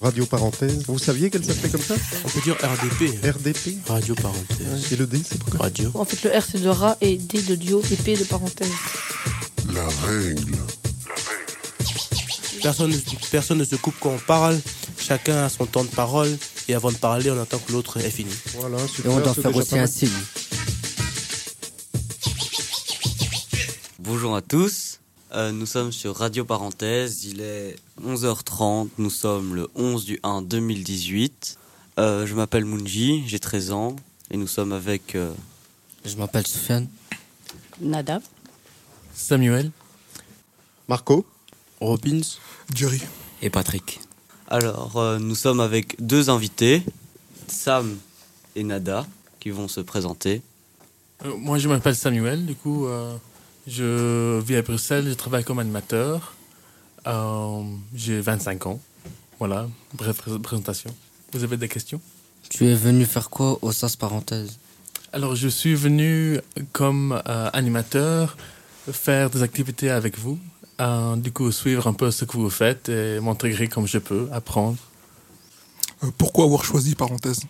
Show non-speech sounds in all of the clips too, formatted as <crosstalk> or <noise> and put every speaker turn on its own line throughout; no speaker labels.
Radio parenthèse. Vous saviez qu'elle s'appelait comme ça
On peut dire RDP.
RDP
Radio parenthèse.
Et le D, c'est pourquoi
Radio.
En fait, le R c'est de rat et D de dio et P de parenthèse.
La règle.
Personne, ne- personne ne se coupe quand on parle. Chacun a son temps de parole. Et avant de parler, on attend que l'autre ait fini.
Voilà,
Et on doit faire aussi un signe.
Bonjour à tous, Euh, nous sommes sur Radio Parenthèse, il est 11h30, nous sommes le 11 du 1 2018. Euh, je m'appelle Munji, j'ai 13 ans et nous sommes avec... euh,
Je m'appelle Sofiane.
Nada.
Samuel.
Marco
Robbins.
Jerry.
et Patrick. Alors, euh, nous sommes avec deux invités, Sam et Nada, qui vont se présenter.
Euh, moi, je m'appelle Samuel. Du coup, euh, je vis à Bruxelles. Je travaille comme animateur. Euh, J'ai 25 ans. Voilà, bref pré- présentation. Vous avez des questions?
Tu es venu faire quoi au SAS parenthèse?
Alors, je suis venu comme euh, animateur faire des activités avec vous. Euh, du coup, suivre un peu ce que vous faites et m'intégrer comme je peux, apprendre.
Euh, pourquoi avoir choisi parenthèse?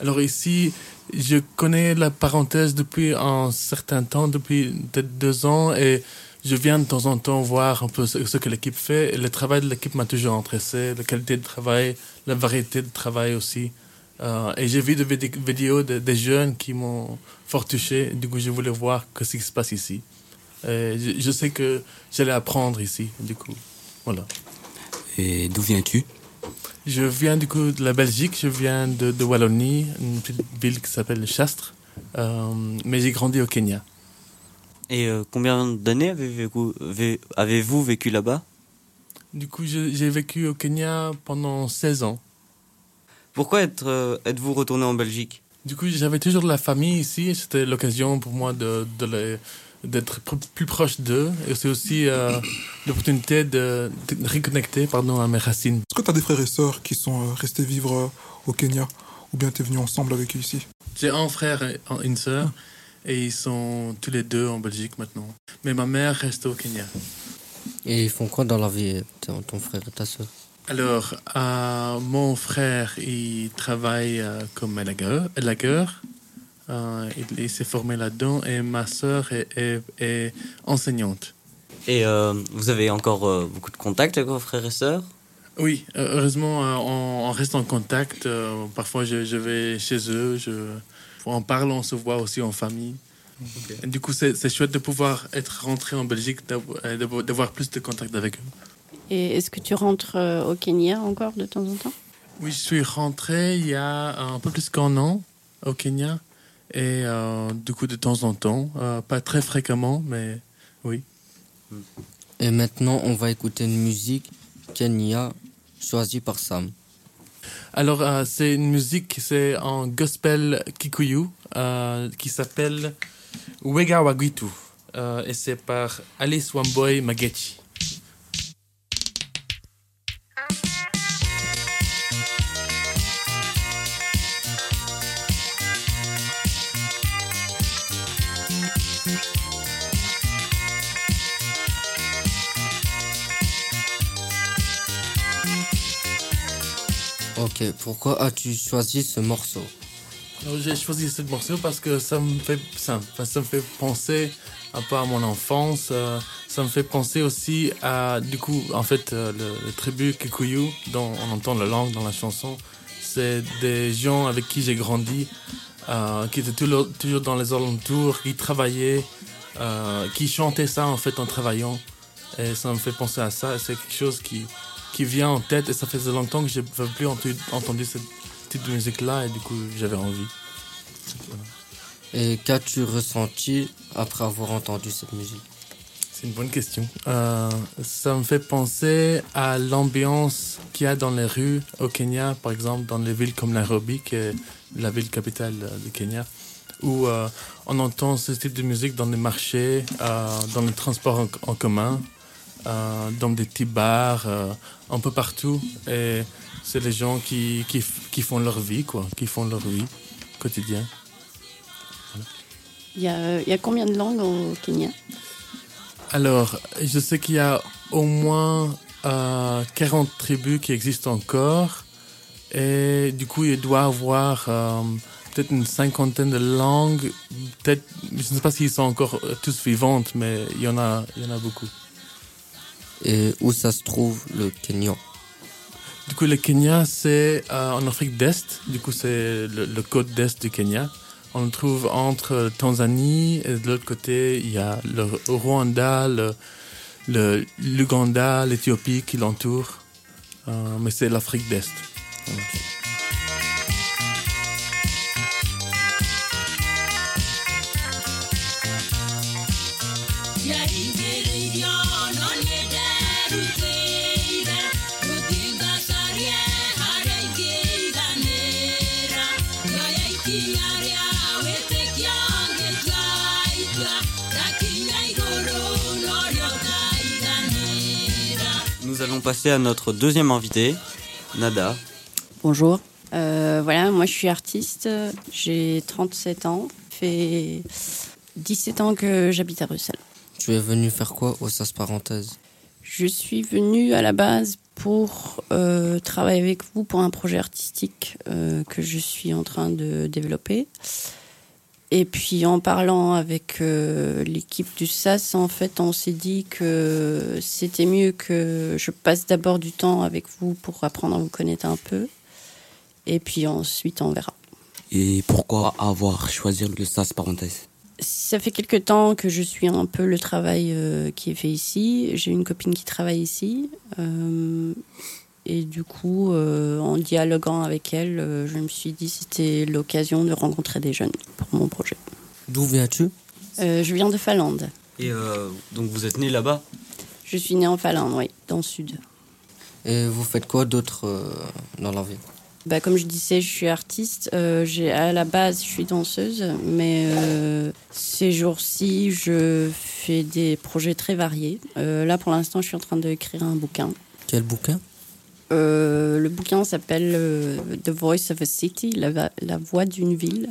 Alors ici, je connais la parenthèse depuis un certain temps, depuis peut-être deux ans, et je viens de temps en temps voir un peu ce, que l'équipe fait. Le travail de l'équipe m'a toujours intéressé, la qualité de travail, la variété de travail aussi. Euh, et j'ai vu des vid- vidéos de- des jeunes qui m'ont fort touché. Du coup, je voulais voir ce qui se passe ici. Et je, je sais que j'allais apprendre ici, du coup. Voilà.
Et d'où viens-tu?
Je viens du coup de la Belgique, je viens de, de Wallonie, une petite ville qui s'appelle Chastre, Euh, mais j'ai grandi au Kenya.
Et euh, combien d'années avez-vous avez- avez-vous vécu là-bas?
Du coup, j'ai vécu au Kenya pendant 16 ans.
Pourquoi euh, êtes-vous retourné en Belgique?
Du coup, j'avais toujours de la famille ici, c'était l'occasion pour moi de, de les- d'être plus proche d'eux, et c'est aussi euh, l'opportunité de, de reconnecter pardon, à mes racines.
Est-ce que tu as des frères et sœurs qui sont euh, restés vivre euh, au Kenya? Ou bien tu es venu ensemble avec eux ici?
J'ai un frère et un- une sœur, et ils sont tous les deux en Belgique maintenant. Mais ma mère reste au Kenya.
Et ils font quoi dans la vie, ton, ton frère et ta soeur
Alors, euh, mon frère, il travaille euh, comme élagueur. élagueur. Euh, il il s'est formé là-dedans. Et ma sœur est, est- est enseignante.
Et euh, vous avez encore euh, beaucoup de contacts avec vos frères et sœurs?
Oui, heureusement, euh, on, on reste en contact. Euh, parfois, je, je vais chez eux. Je, on parle, on se voit aussi en famille. Du coup, c'est chouette de pouvoir être rentré en Belgique, d'avoir plus de contact avec eux.
Et est-ce que tu rentres euh, au Kenya encore de temps en temps?
Oui, je suis rentré il y a un peu plus qu'un an au Kenya. Et euh, du coup, de temps en temps, euh, pas très fréquemment, mais oui.
Et maintenant, on va écouter une musique Kenya choisie par Sam.
Alors, euh, c'est une musique, c'est un gospel kikuyu qui s'appelle Wega Wagitu. Et c'est par Alice Wamboy Magechi.
Ok, pourquoi as-tu choisi ce morceau?
J'ai choisi ce morceau parce que ça me fait, ça, me fait penser un peu à mon enfance. euh, ça me fait penser aussi à, du coup, en fait, euh, le, le tribu Kikuyu, dont on entend la langue dans la chanson, c'est des gens avec qui j'ai grandi, euh, qui étaient toujours, dans les alentours, qui travaillaient, qui chantaient ça en fait en travaillant. Et ça me fait penser à ça. C'est quelque chose qui, qui vient en tête et ça faisait longtemps que je n'avais plus entendu, entendu cette type de musique-là et du coup j'avais envie.
Et qu'as-tu ressenti après avoir entendu cette musique?
C'est une bonne question. Euh, ça me fait penser à l'ambiance qu'il y a dans les rues au Kenya, par exemple dans les villes comme Nairobi, qui est la ville capitale euh, du Kenya, où euh, on entend ce type de musique dans les marchés, euh, dans le transport en, en commun, dans des petits bars, euh, un peu partout. Et c'est les gens qui, qui, qui font leur vie, quoi, qui font leur vie quotidienne.
Il y, euh, y a combien de langues au Kenya?
Alors, je sais qu'il y a au moins euh, 40 tribus qui existent encore. Et du coup, il doit avoir euh, peut-être une cinquantaine de langues. Peut-être, je ne sais pas s'ils sont encore euh, tous vivantes, mais il y en a, il y en a beaucoup.
Et où ça se trouve, le Kenya?
Du coup, le Kenya, c'est euh, en Afrique d'Est. Du coup, c'est le, le côte d'Est du Kenya. On le trouve entre Tanzanie et de l'autre côté, il y a le Rwanda, le, le- l'Ouganda, l'Éthiopie qui l'entourent. Euh, mais c'est l'Afrique d'Est.
Allons passer à notre deuxième invité, Nada.
Bonjour. Euh, voilà, moi je suis artiste, j'ai 37 ans, fait 17 ans que j'habite à Bruxelles.
Tu es venu faire quoi au SAS Parenthèse?
Je suis venue à la base pour euh, travailler avec vous pour un projet artistique euh, que je suis en train de développer. Et puis en parlant avec euh, l'équipe du SAS, en fait, on s'est dit que c'était mieux que je passe d'abord du temps avec vous pour apprendre à vous connaître un peu. Et puis ensuite, on verra.
Et pourquoi avoir choisi le SAS parenthèse?
Ça fait quelque temps que je suis un peu le travail euh, qui est fait ici. J'ai une copine qui travaille ici. euh, et du coup, euh, en dialoguant avec elle, euh, je me suis dit que c'était l'occasion de rencontrer des jeunes pour mon projet.
D'où viens-tu?
Euh, je viens de Finlande.
Et donc vous êtes né là-bas?
Je suis née en Finlande, oui, dans le sud.
Et vous faites quoi d'autre dans la vie?
Bah, comme je disais, je suis artiste. J'ai, à la base, je suis danseuse, mais ces jours-ci, je fais des projets très variés. Là, pour l'instant, je suis en train d'écrire un bouquin.
Quel bouquin?
Euh, le bouquin s'appelle euh, The Voice of a City, la, voix d'une ville.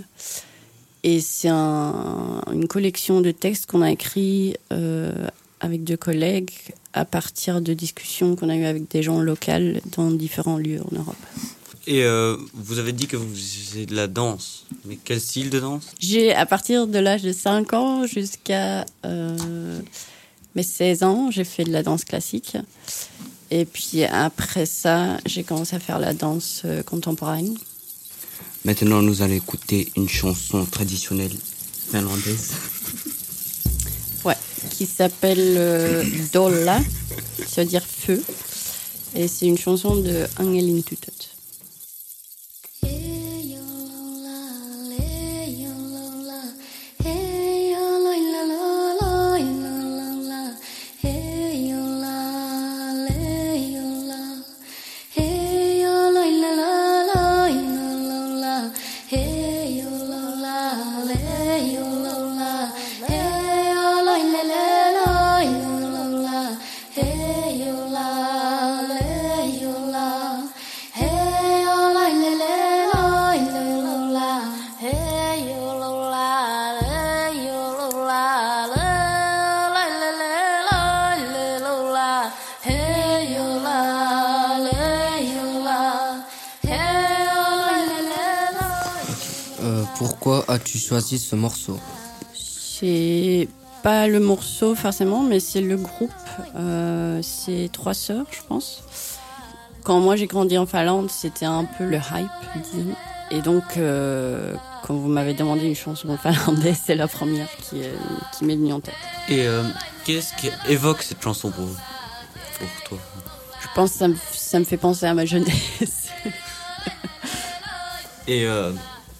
Et c'est un- une collection de textes qu'on a écrits euh, avec deux collègues à partir de discussions qu'on a eues avec des gens locaux dans différents lieux en Europe.
Et vous avez dit que vous faisiez de la danse. Mais quel style de danse?
J'ai, à partir de l'âge de 5 ans jusqu'à mes 16 ans, j'ai fait de la danse classique. Et puis après ça, j'ai commencé à faire la danse euh, contemporaine.
Maintenant, nous allons écouter une chanson traditionnelle finlandaise. <laughs>
Ouais, qui s'appelle euh, Dolla, ça veut dire feu. Et c'est une chanson de Angelin Tutot.
As-tu choisi ce morceau
C'est pas le morceau forcément, mais c'est le groupe. Euh, c'est trois sœurs, je pense. Quand moi j'ai grandi en Finlande, c'était un peu le hype, disons. Et donc, euh, quand vous m'avez demandé une chanson finlandaise, <laughs> c'est la première qui, euh, qui m'est venue en tête.
Et euh, qu'est-ce qui évoque cette chanson pour vous? Pour toi?
Je pense que ça me, ça me fait penser à ma jeunesse. <laughs>
Et euh,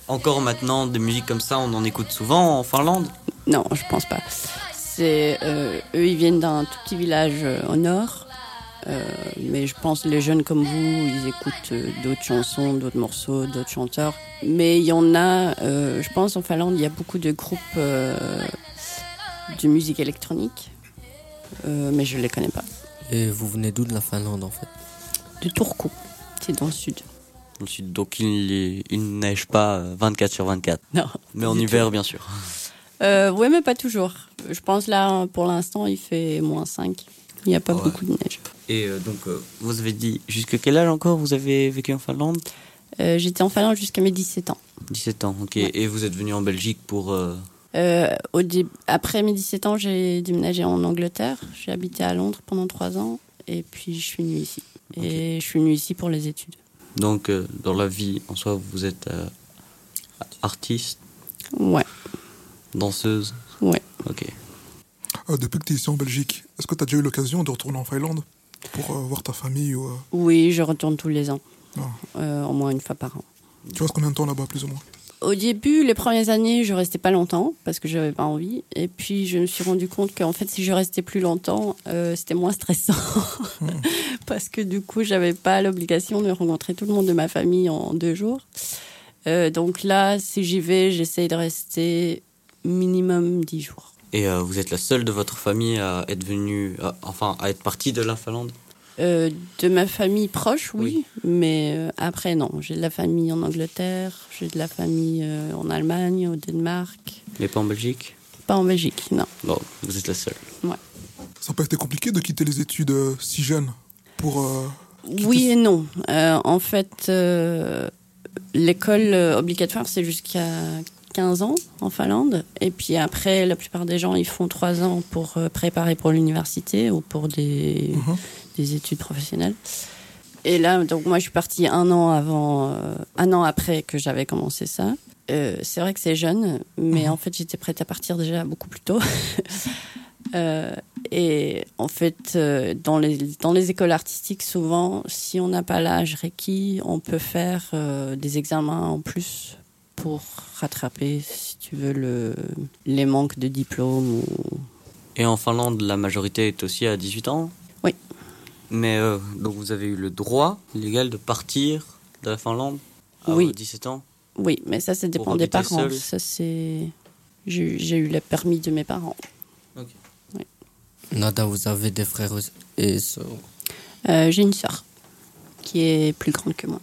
encore maintenant, des musiques comme ça, on en écoute souvent en Finlande?
Non, je pense pas. C'est euh, eux, ils viennent d'un tout petit village euh, au nord. Euh, mais je pense que les jeunes comme vous, ils écoutent euh, d'autres chansons, d'autres morceaux, d'autres chanteurs. Mais il y en a, euh, je pense en Finlande, il y a beaucoup de groupes euh, de musique électronique. Euh, mais je les connais pas.
Et vous venez d'où de la Finlande en fait?
De Turku, c'est dans le sud.
Donc il, il ne neige pas euh, 24 sur 24.
Non.
Mais en hiver,
tout.
bien sûr.
Euh, ouais, mais pas toujours. Je pense là, pour l'instant, il fait moins 5. Il n'y a pas
Ouais.
beaucoup de neige.
Et euh, donc, euh, vous avez dit, jusqu'à quel âge encore vous avez vécu en Finlande?
Euh, J'étais en Finlande jusqu'à mes 17 ans.
17 ans, ok.
Ouais.
Et vous êtes venu en Belgique pour... euh,
Euh, au Après mes 17 ans, j'ai déménagé en Angleterre. J'ai habité à Londres pendant 3 ans. Et puis, je suis venue ici. Et je suis venue ici pour les études.
Donc, euh, dans la vie en soi, vous êtes euh, artiste,
Ouais,
danseuse?
Ouais.
Ok.
Euh, depuis que tu es ici en Belgique, est-ce que tu as déjà eu l'occasion de retourner en Finlande pour euh, voir ta famille ou, euh,
Oui, je retourne tous les ans.
Ah.
Euh, au moins une fois par an.
Tu restes combien de temps là-bas, plus ou moins?
Au début, les premières années, je restais pas longtemps parce que j'avais pas envie. Et puis, je me suis rendu compte qu'en fait, si je restais plus longtemps, euh, c'était moins stressant <laughs> parce que du coup, j'avais pas l'obligation de rencontrer tout le monde de ma famille en deux jours. Euh, donc là, si j'y vais, j'essaye de rester minimum dix jours.
Et euh, vous êtes la seule de votre famille à être venue, à- enfin, à être partie de la Finlande?
Euh, de ma famille proche, oui,
Oui.
mais euh, après non. J'ai de la famille en Angleterre, j'ai de la famille euh, en Allemagne, au Danemark,
Mais pas en Belgique?
Pas en Belgique, non.
Bon, vous êtes la seule.
Ça n'a pas été compliqué de quitter les études euh, si jeune pour. euh,
Oui et non. Euh, en fait, euh, l'école obligatoire, c'est jusqu'à 15 ans en Finlande. Et puis après, la plupart des gens, ils font 3 ans pour préparer pour l'université ou pour des,
Mhm.
des études professionnelles. Et là, donc moi, je suis partie un an avant, euh, un an après que j'avais commencé ça. Euh, c'est vrai que c'est jeune, mais
Mhm.
en fait, j'étais prête à partir déjà beaucoup plus tôt. <laughs> Euh, et en fait, euh, dans, les, dans les écoles artistiques, souvent, si on n'a pas l'âge requis, on peut faire euh, des examens en plus pour rattraper, si tu veux, le, les manques de diplôme. Ou...
Et en Finlande, la majorité est aussi à 18 ans?
Oui.
Mais donc vous avez eu le droit légal de partir de la Finlande à
Oui.
vos 17 ans?
Oui, mais ça, ça dépend des parents.
seul.
Ça, c'est. J'ai eu le permis de mes parents.
Nada, vous avez des frères et sœurs.
Euh, J'ai une sœur qui est plus grande que moi.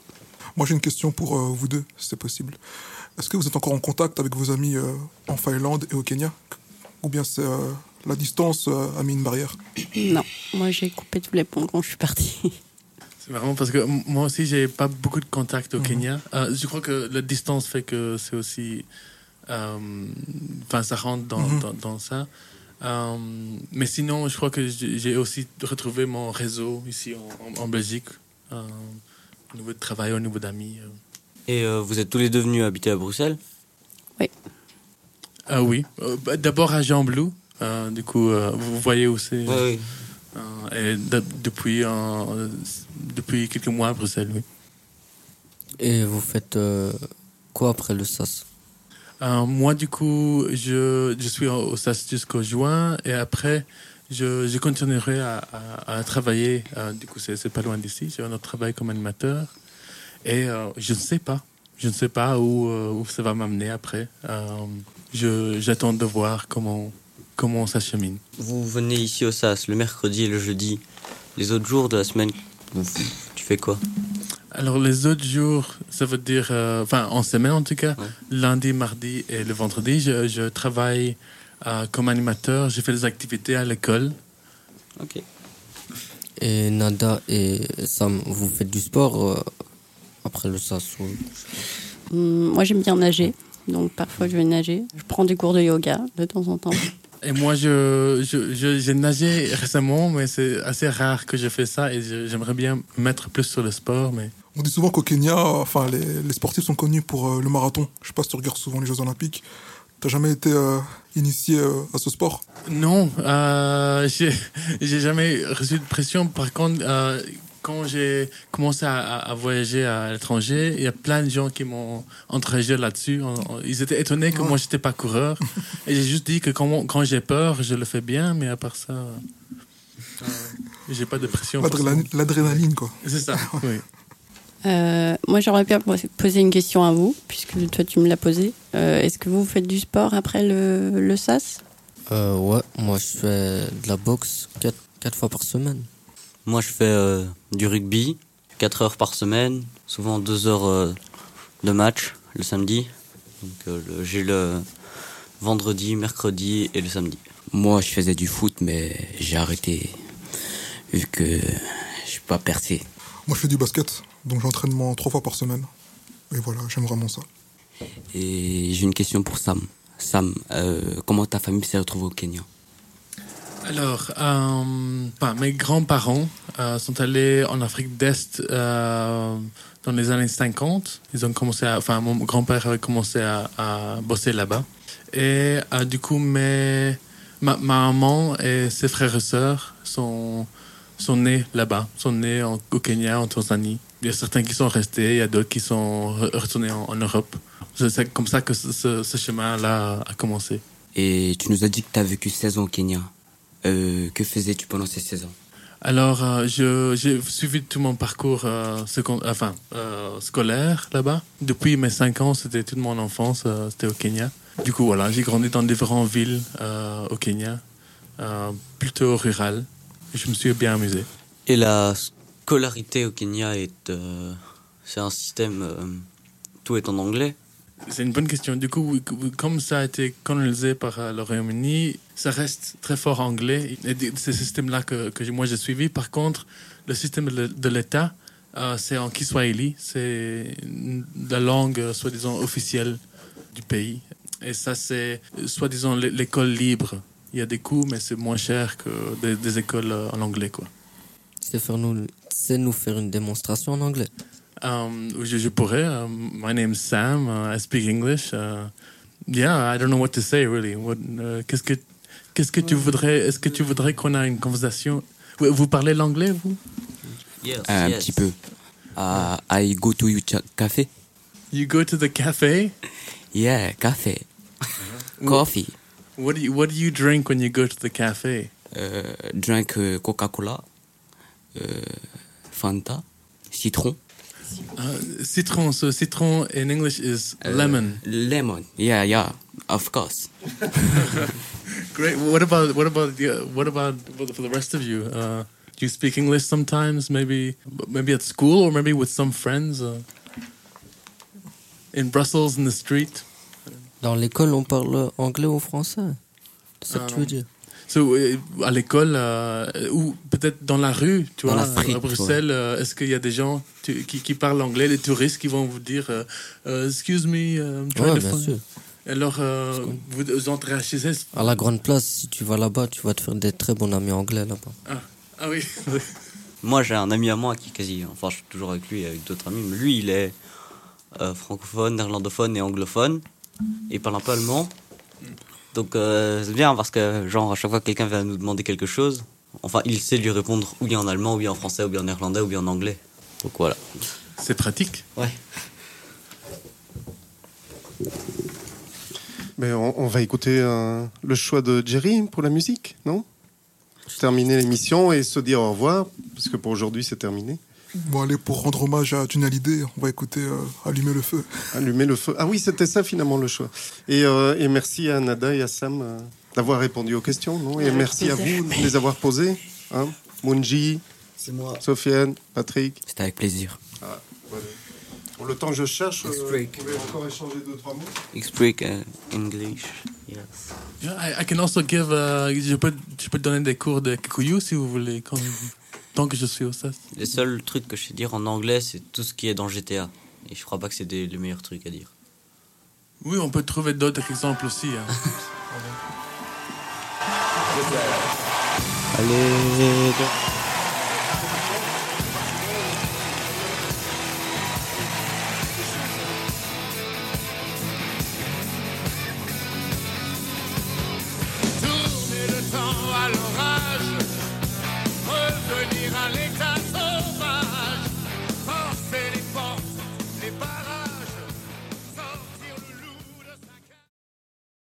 Moi, j'ai une question pour euh, vous deux, si c'est possible. Est-ce que vous êtes encore en contact avec vos amis euh, en Finlande et au Kenya? Ou bien c'est euh, la distance euh, a mis une barrière? <coughs>
Non, moi j'ai coupé tous les ponts quand je suis partie. <laughs>
C'est marrant parce que moi aussi, j'ai pas beaucoup de contacts au
Mhm.
Kenya. Euh, je crois que la distance fait que c'est aussi. euh, Enfin, ça rentre dans,
Mhm.
dans, dans ça. Euh, mais sinon, je crois que j'ai aussi retrouvé mon réseau ici en, en- en Belgique, euh, au niveau de travail, au niveau d'amis. euh.
Et euh, vous êtes tous les deux venus habiter à Bruxelles?
Ah oui, Euh, bah, d'abord à Jean Blou. Euh, du coup, euh, vous voyez où c'est.
Oui, oui.
Euh, et de- depuis, euh, depuis quelques mois à Bruxelles, oui.
Et vous faites euh, quoi après le SAS
Euh, moi, du coup, je, je suis au SAS jusqu'au juin et après, je, je continuerai à, à- à travailler. euh, du coup, c'est c'est pas loin d'ici. J'ai un autre travail comme animateur et euh, je ne sais pas. Je ne sais pas où, où ça va m'amener après. Euh, je- J'attends de voir comment, comment ça chemine.
Vous venez ici au SAS le mercredi et le jeudi. Les autres jours de la semaine, tu fais quoi?
Alors, les autres jours, ça veut dire, euh, enfin, en semaine en tout cas,
Ouais.
lundi, mardi et le vendredi, je, je travaille euh, comme animateur. Je fais des activités à l'école.
Ok.
Et Nada et Sam, vous faites du sport euh, après le SAS ou...
Hum, moi j'aime bien nager, donc parfois je vais nager. Je prends des cours de yoga de temps en temps.
Et moi, je, je, je- j'ai nagé récemment, mais c'est assez rare que je fais ça et je- j'aimerais bien me mettre plus sur le sport. Mais
On dit souvent qu'au Kenya, enfin, les, les sportifs sont connus pour euh, le marathon. Je sais pas si tu regardes souvent les Jeux Olympiques. T'as jamais été euh, initié euh, à ce sport?
Non, euh, j'ai j'ai jamais reçu de pression. Par contre, euh, quand j'ai commencé à, voyager à l'étranger, il y a plein de gens qui m'ont encouragé là-dessus. Ils étaient étonnés que
Ouais.
moi, j'étais pas coureur. <laughs> et j'ai juste dit que quand, quand j'ai peur, je le fais bien, mais à part ça, euh, j'ai pas de pression.
L'adrénaline, l'adrénaline, quoi.
C'est ça, <laughs> oui.
Euh, moi j'aurais bien pos- poser une question à vous, puisque toi tu me l'as posée. Euh, Est-ce que vous faites du sport après le, le SAS?
Euh, ouais, moi je fais de la boxe 4, quatre fois par semaine.
Moi, je fais euh, du rugby, 4 heures par semaine, souvent 2 heures euh, de match le samedi. Donc, euh, le- j'ai le vendredi, mercredi et le samedi.
Moi, je faisais du foot, mais j'ai arrêté vu que je suis pas percé.
Moi, je fais du basket, donc j'entraînement trois fois par semaine. Et voilà, j'aime vraiment ça.
Et j'ai une question pour Sam. Sam, euh, comment ta famille s'est retrouvée au Kenya?
Alors, euh, mes grands-parents euh, sont allés en Afrique d'Est euh, dans les années 50. Ils ont commencé à, enfin, mon grand-père avait commencé à, à bosser là-bas. Et euh, du coup, mes, ma, ma maman et ses frères et sœurs sont, sont nés là-bas, sont nés au Kenya, en Tanzanie. Il y a certains qui sont restés, il y a d'autres qui sont re- retournés en, en Europe. C'est comme ça que ce, ce- ce chemin-là a commencé.
Et tu nous as dit que tu as vécu 16 ans au Kenya. Euh, que faisais-tu pendant ces 16 ans
Alors, euh, je- j'ai suivi tout mon parcours euh, second- enfin, euh, scolaire là-bas. Depuis mes 5 ans, c'était toute mon enfance, euh, c'était au Kenya. Du coup, voilà, j'ai grandi dans différentes villes euh, au Kenya, euh, plutôt rurales. Et Je me suis bien amusé.
Et la scolarité au Kenya est. euh, c'est un système. euh, tout est en anglais.
C'est une bonne question. Du coup, comme ça a été colonisé par euh, le Royaume-Uni, ça reste très fort anglais. Et ce système-là que, moi j'ai suivi. Par contre, le système de l'État, euh, c'est en Kiswahili. C'est la langue, euh, soi-disant, officielle du pays. Et ça, c'est, soi-disant, l'é- l'école libre. Il y a des coûts, mais c'est moins cher que des, écoles en anglais, quoi.
C'est nous, c'est nous faire une démonstration en anglais.
Um, je, je pourrais. Um, my name's Sam. Uh, I speak English. Uh, yeah, I don't know what to say really. What, uh, qu'est-ce que qu'est-ce que tu voudrais Est-ce que tu voudrais qu'on ait une conversation? Vous, vous parlez l'anglais vous?
Yes,
Un
yes.
petit peu. Ah, I go to you café
You go to the cafe?
Yeah, café. Coffee.
What do you What do you drink when you go to the cafe?
Euh, drink Coca-Cola. Fanta. Citron.
Uh, citron. So citron in English is
Euh,
lemon.
Lemon. Yeah, yeah. Of course. <laughs>
Great. What about what about the what about for the- rest of you? Uh, do you speak English sometimes? Maybe maybe at school or maybe with some friends. Uh, in Brussels in the street.
Dans l'école, on parle anglais ou français. C'est ça que tu veux
Um,
dire
So, à l'école euh, ou peut-être dans la rue, tu
Dans
vois, à Bruxelles, euh, est-ce qu'il y a des gens tu- qui, qui parlent anglais, les touristes qui vont vous dire euh, Euh, Excuse me, I'm trying
Ouais,
to find-. Alors, euh, vous, vous entrez chez eux.
À la grande place, si tu vas là-bas, tu vas te faire des très bons amis anglais là-bas.
Ah oui. <laughs>
Moi, j'ai un ami à moi qui est quasi. Enfin, je suis toujours avec lui et avec d'autres amis. Mais lui, il est euh, francophone, néerlandophone et anglophone. Et il parle un peu allemand. Donc, euh, c'est bien parce que, genre, à chaque fois que quelqu'un vient nous demander quelque chose, enfin, il sait lui répondre ou bien en allemand, ou bien en français, ou bien en néerlandais, ou bien en anglais. Donc voilà.
C'est pratique.
Ouais.
Mais on, on va écouter euh, le choix de Jerry pour la musique, non? Terminer l'émission et se dire au revoir, parce que pour aujourd'hui c'est terminé.
Bon, allez, pour rendre hommage à Hallyday, on va écouter euh, Allumer le feu.
Allumer le feu. Ah oui, c'était ça finalement le choix. Et, euh, et merci à Nada et à Sam euh, d'avoir répondu aux questions, non? Et merci à vous de les avoir posées. Hein? Munji,
C'est moi.
Sofiane, Patrick.
C'était avec plaisir.
Pour le temps que je cherche, euh, vous pouvez encore échanger deux, trois mots?
Explique uh, English. Yes.
Yeah, I, I can also give. uh, je peux, je peux donner des cours de kikuyu si vous voulez, quand- tant que je suis au SAS.
Les seuls trucs que je sais dire en anglais, c'est tout ce qui est dans GTA. Et je crois pas que c'est des- les meilleurs trucs à dire.
Oui, on peut trouver d'autres exemples aussi. hein. <laughs>
Allez.